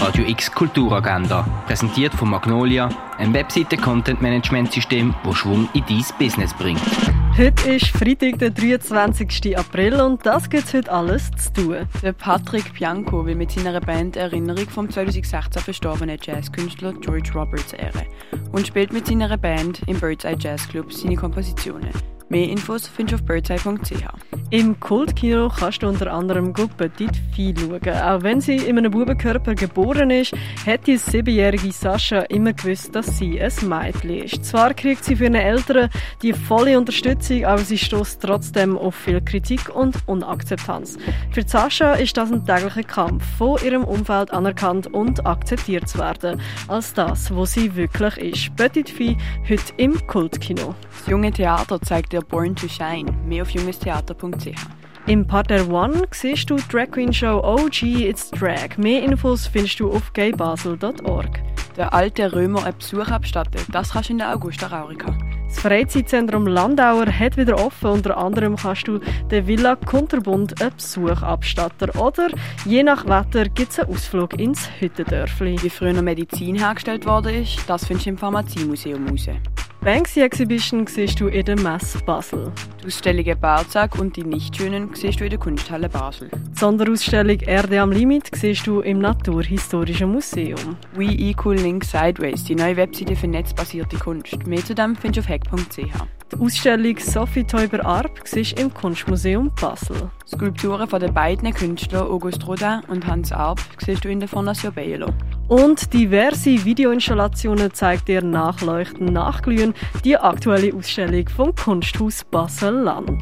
Radio X Kulturagenda, präsentiert von Magnolia, ein Webseite-Content-Management-System, das Schwung in dein Business bringt. Heute ist Freitag, der 23. April und das gibt heute alles zu tun. Der Patrick Bianco will mit seiner Band Erinnerung vom 2016 verstorbenen Jazzkünstler George Roberts ehren und spielt mit seiner Band im Birdseye Jazz Club seine Kompositionen. Mehr Infos findest du auf birdseye.ch. Im Kultkino kannst du unter anderem Petit Vieh schauen. Auch wenn sie in einem Bubenkörper geboren ist, hat die siebenjährige Sascha immer gewusst, dass sie ein Mädchen ist. Zwar kriegt sie für ihre Eltern die volle Unterstützung, aber sie stößt trotzdem auf viel Kritik und Unakzeptanz. Für Sascha ist das ein täglicher Kampf, von ihrem Umfeld anerkannt und akzeptiert zu werden, als das, wo sie wirklich ist. Petit Vieh heute im Kultkino. Das junge Theater zeigt dir Born to Shine. Mehr auf jungestheater.ch. Im Partner One siehst du die Drag Queen Show OG It's Drag. Mehr Infos findest du auf gaybasel.org. Der alte Römer einen Besuch abstattet, das kannst du in der Augusta Raurica. Das Freizeitzentrum Landauer hat wieder offen. Unter anderem kannst du den Villa Kunterbund einen Besuch abstatten. Oder je nach Wetter gibt es einen Ausflug ins Hüttendörfli. Wie früher Medizin hergestellt worden ist, das findest du im Pharmaziemuseum raus. Banksy Exhibition siehst du in der Messe Basel. Die Ausstellungen Barzag und die Nichtschönen siehst du in der Kunsthalle Basel. Die Sonderausstellung Erde am Limit siehst du im Naturhistorischen Museum. We Equal Link Sideways, die neue Webseite für netzbasierte Kunst. Mehr zu dem findest du auf hack.ch. Die Ausstellung Sophie Teuber Arp siehst im Kunstmuseum Basel. Skulpturen von den beiden Künstlern August Rodin und Hans Arp siehst du in der Fondation Bielo. Und diverse Videoinstallationen zeigt dir Nachleuchten, Nachglühen die aktuelle Ausstellung vom Kunsthaus Basel-Land.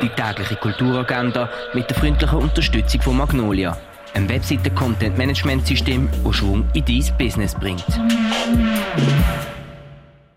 Die tägliche Kulturagenda mit der freundlichen Unterstützung von Magnolia, ein Webseite-Content-Management-System, das Schwung in dein Business bringt.